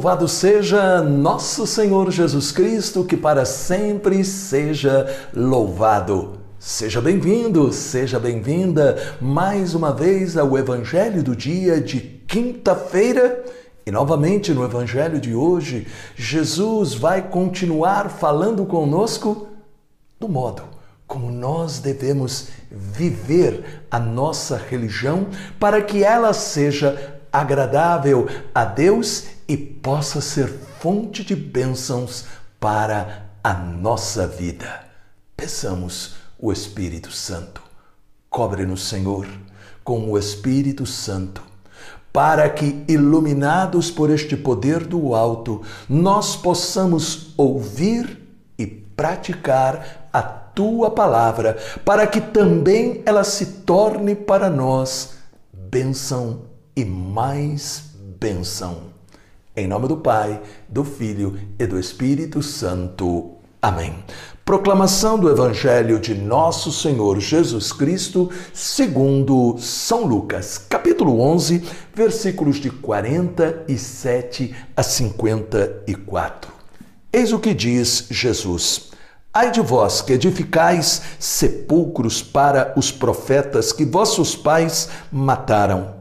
Louvado seja nosso Senhor Jesus Cristo, que para sempre seja louvado. Seja bem-vindo, seja bem-vinda mais uma vez ao Evangelho do dia de quinta-feira. E novamente no Evangelho de hoje, Jesus vai continuar falando conosco do modo como nós devemos viver a nossa religião para que ela seja agradável a Deus e possa ser fonte de bênçãos para a nossa vida. Peçamos o Espírito Santo. Cobre-nos, Senhor, com o Espírito Santo, para que, iluminados por este poder do alto, nós possamos ouvir e praticar a tua palavra, para que também ela se torne para nós bênção e mais bênção. Em nome do Pai, do Filho e do Espírito Santo. Amém. Proclamação do Evangelho de Nosso Senhor Jesus Cristo, segundo São Lucas, capítulo 11, versículos de 47 a 54. Eis o que diz Jesus: Ai de vós que edificais sepulcros para os profetas que vossos pais mataram.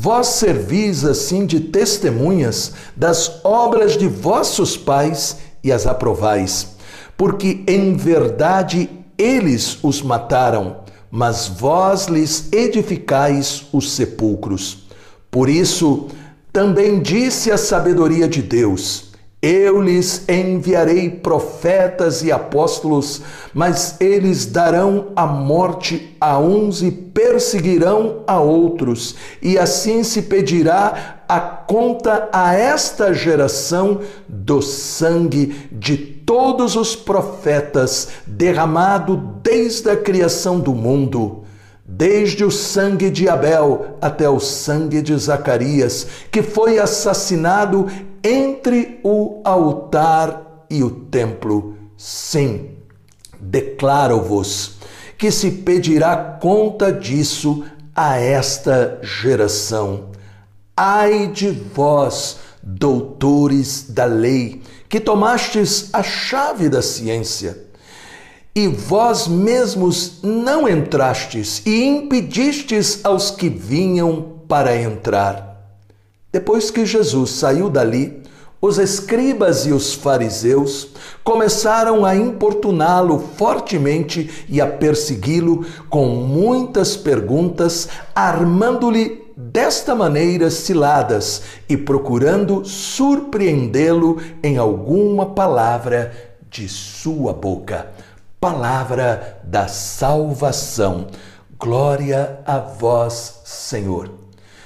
Vós servis assim de testemunhas das obras de vossos pais e as aprovais, porque em verdade eles os mataram, mas vós lhes edificais os sepulcros. Por isso, também disse a sabedoria de Deus: eu lhes enviarei profetas e apóstolos, mas eles darão a morte a uns e perseguirão a outros, e assim se pedirá a conta a esta geração do sangue de todos os profetas derramado desde a criação do mundo desde o sangue de Abel até o sangue de Zacarias, que foi assassinado entre o altar e o templo. Sim, declaro-vos que se pedirá conta disso a esta geração. Ai de vós, doutores da lei, que tomastes a chave da ciência e vós mesmos não entrastes e impedistes aos que vinham para entrar. Depois que Jesus saiu dali, os escribas e os fariseus começaram a importuná-lo fortemente e a persegui-lo com muitas perguntas, armando-lhe desta maneira ciladas e procurando surpreendê-lo em alguma palavra de sua boca palavra da salvação. Glória a vós, Senhor.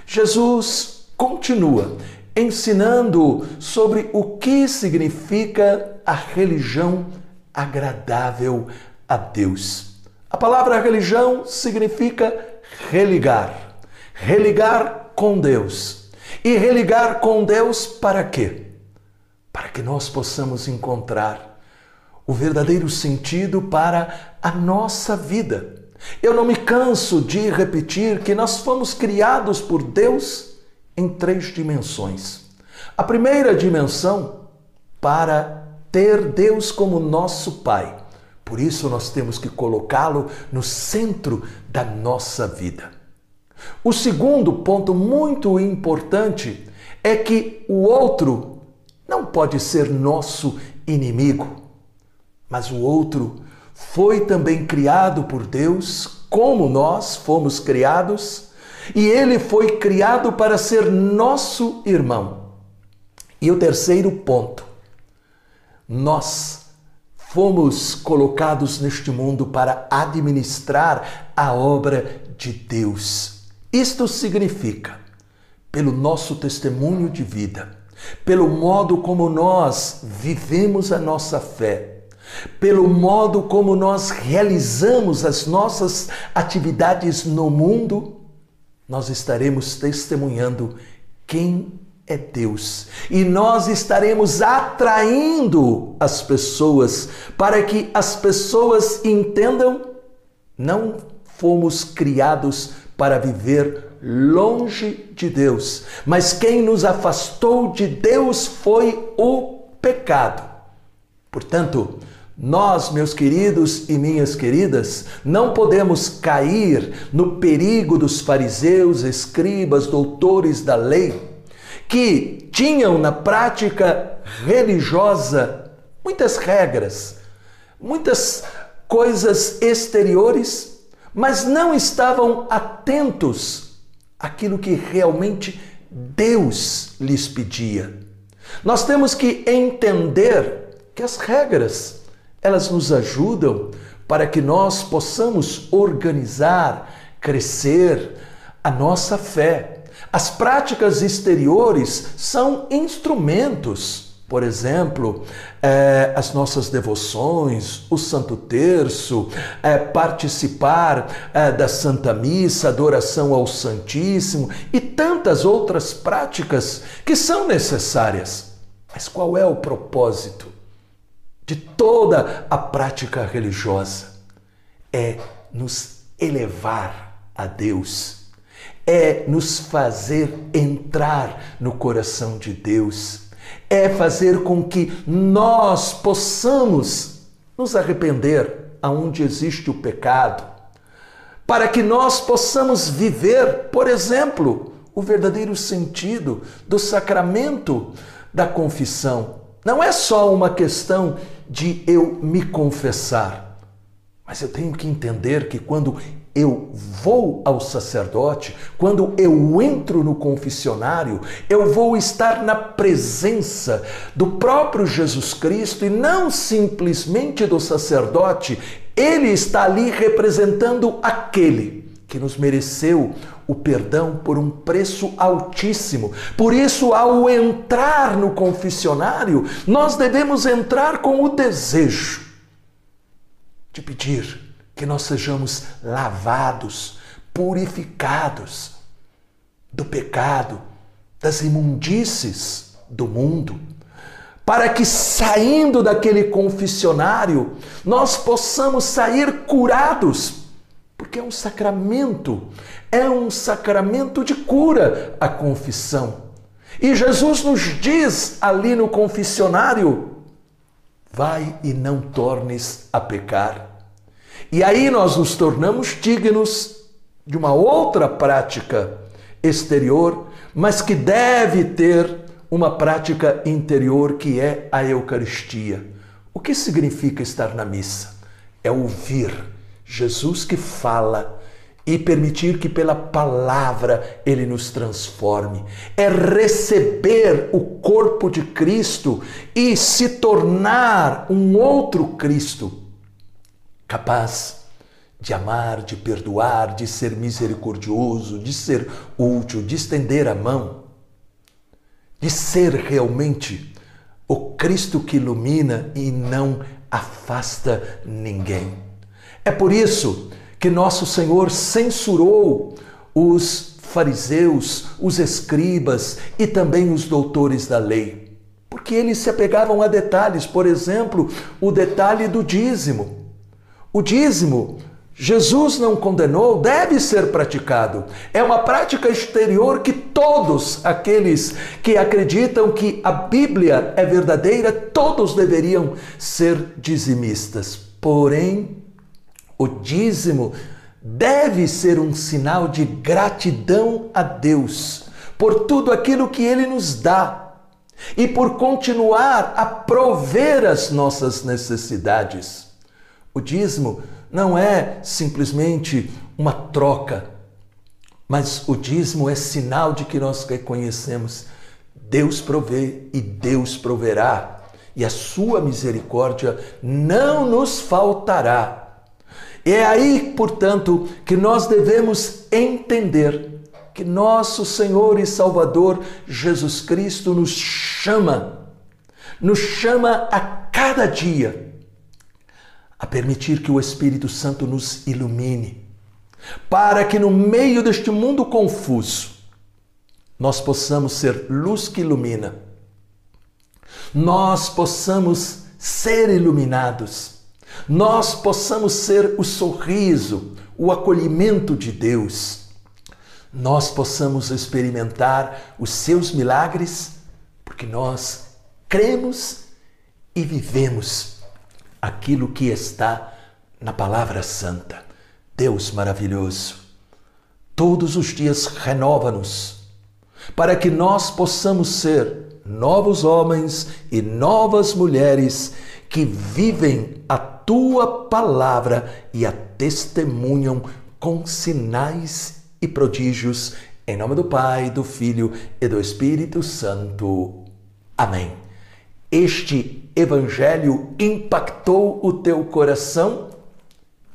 Jesus continua ensinando sobre o que significa a religião agradável a Deus. A palavra religião significa religar, religar com Deus. E religar com Deus para quê? Para que nós possamos encontrar o verdadeiro sentido para a nossa vida. Eu não me canso de repetir que nós fomos criados por Deus em três dimensões. A primeira dimensão, para ter Deus como nosso Pai. Por isso nós temos que colocá-lo no centro da nossa vida. O segundo ponto muito importante é que o outro não pode ser nosso inimigo mas o outro foi também criado por Deus, como nós fomos criados, e ele foi criado para ser nosso irmão. E o terceiro ponto, nós fomos colocados neste mundo para administrar a obra de Deus. Isto significa, pelo nosso testemunho de vida, pelo modo como nós vivemos a nossa fé, pelo modo como nós realizamos as nossas atividades no mundo, nós estaremos testemunhando quem é Deus. E nós estaremos atraindo as pessoas para que as pessoas entendam não fomos criados para viver longe de Deus. Mas quem nos afastou de Deus foi o pecado. Portanto, nós, meus queridos e minhas queridas, não podemos cair no perigo dos fariseus, escribas, doutores da lei, que tinham na prática religiosa muitas regras, muitas coisas exteriores, mas não estavam atentos àquilo que realmente Deus lhes pedia. Nós temos que entender que as regras elas nos ajudam para que nós possamos organizar, crescer a nossa fé. As práticas exteriores são instrumentos por exemplo, é, as nossas devoções, o Santo Terço, é, participar é, da Santa Missa, adoração ao Santíssimo e tantas outras práticas que são necessárias. Mas qual é o propósito? De toda a prática religiosa é nos elevar a Deus, é nos fazer entrar no coração de Deus, é fazer com que nós possamos nos arrepender aonde existe o pecado, para que nós possamos viver, por exemplo, o verdadeiro sentido do sacramento da confissão não é só uma questão de eu me confessar, mas eu tenho que entender que quando eu vou ao sacerdote, quando eu entro no confessionário, eu vou estar na presença do próprio Jesus Cristo e não simplesmente do sacerdote. Ele está ali representando aquele que nos mereceu o perdão por um preço altíssimo. Por isso, ao entrar no confessionário, nós devemos entrar com o desejo de pedir que nós sejamos lavados, purificados do pecado, das imundícies do mundo, para que saindo daquele confessionário nós possamos sair curados porque é um sacramento, é um sacramento de cura a confissão. E Jesus nos diz ali no confessionário: vai e não tornes a pecar. E aí nós nos tornamos dignos de uma outra prática exterior, mas que deve ter uma prática interior que é a Eucaristia. O que significa estar na missa? É ouvir Jesus que fala e permitir que pela palavra ele nos transforme. É receber o corpo de Cristo e se tornar um outro Cristo, capaz de amar, de perdoar, de ser misericordioso, de ser útil, de estender a mão, de ser realmente o Cristo que ilumina e não afasta ninguém. É por isso que nosso Senhor censurou os fariseus, os escribas e também os doutores da lei, porque eles se apegavam a detalhes, por exemplo, o detalhe do dízimo. O dízimo Jesus não condenou, deve ser praticado. É uma prática exterior que todos aqueles que acreditam que a Bíblia é verdadeira, todos deveriam ser dizimistas. Porém, o dízimo deve ser um sinal de gratidão a Deus por tudo aquilo que Ele nos dá e por continuar a prover as nossas necessidades. O dízimo não é simplesmente uma troca, mas o dízimo é sinal de que nós reconhecemos Deus provê e Deus proverá, e a sua misericórdia não nos faltará é aí, portanto, que nós devemos entender que nosso Senhor e Salvador Jesus Cristo nos chama, nos chama a cada dia a permitir que o Espírito Santo nos ilumine, para que no meio deste mundo confuso nós possamos ser luz que ilumina, nós possamos ser iluminados nós possamos ser o sorriso, o acolhimento de Deus. nós possamos experimentar os seus milagres, porque nós cremos e vivemos aquilo que está na Palavra Santa. Deus maravilhoso, todos os dias renova-nos, para que nós possamos ser novos homens e novas mulheres que vivem a tua palavra e a testemunham com sinais e prodígios. Em nome do Pai, do Filho e do Espírito Santo. Amém. Este evangelho impactou o teu coração?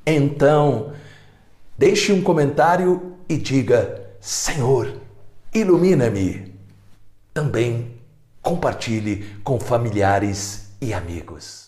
Então, deixe um comentário e diga: Senhor, ilumina-me. Também compartilhe com familiares e amigos.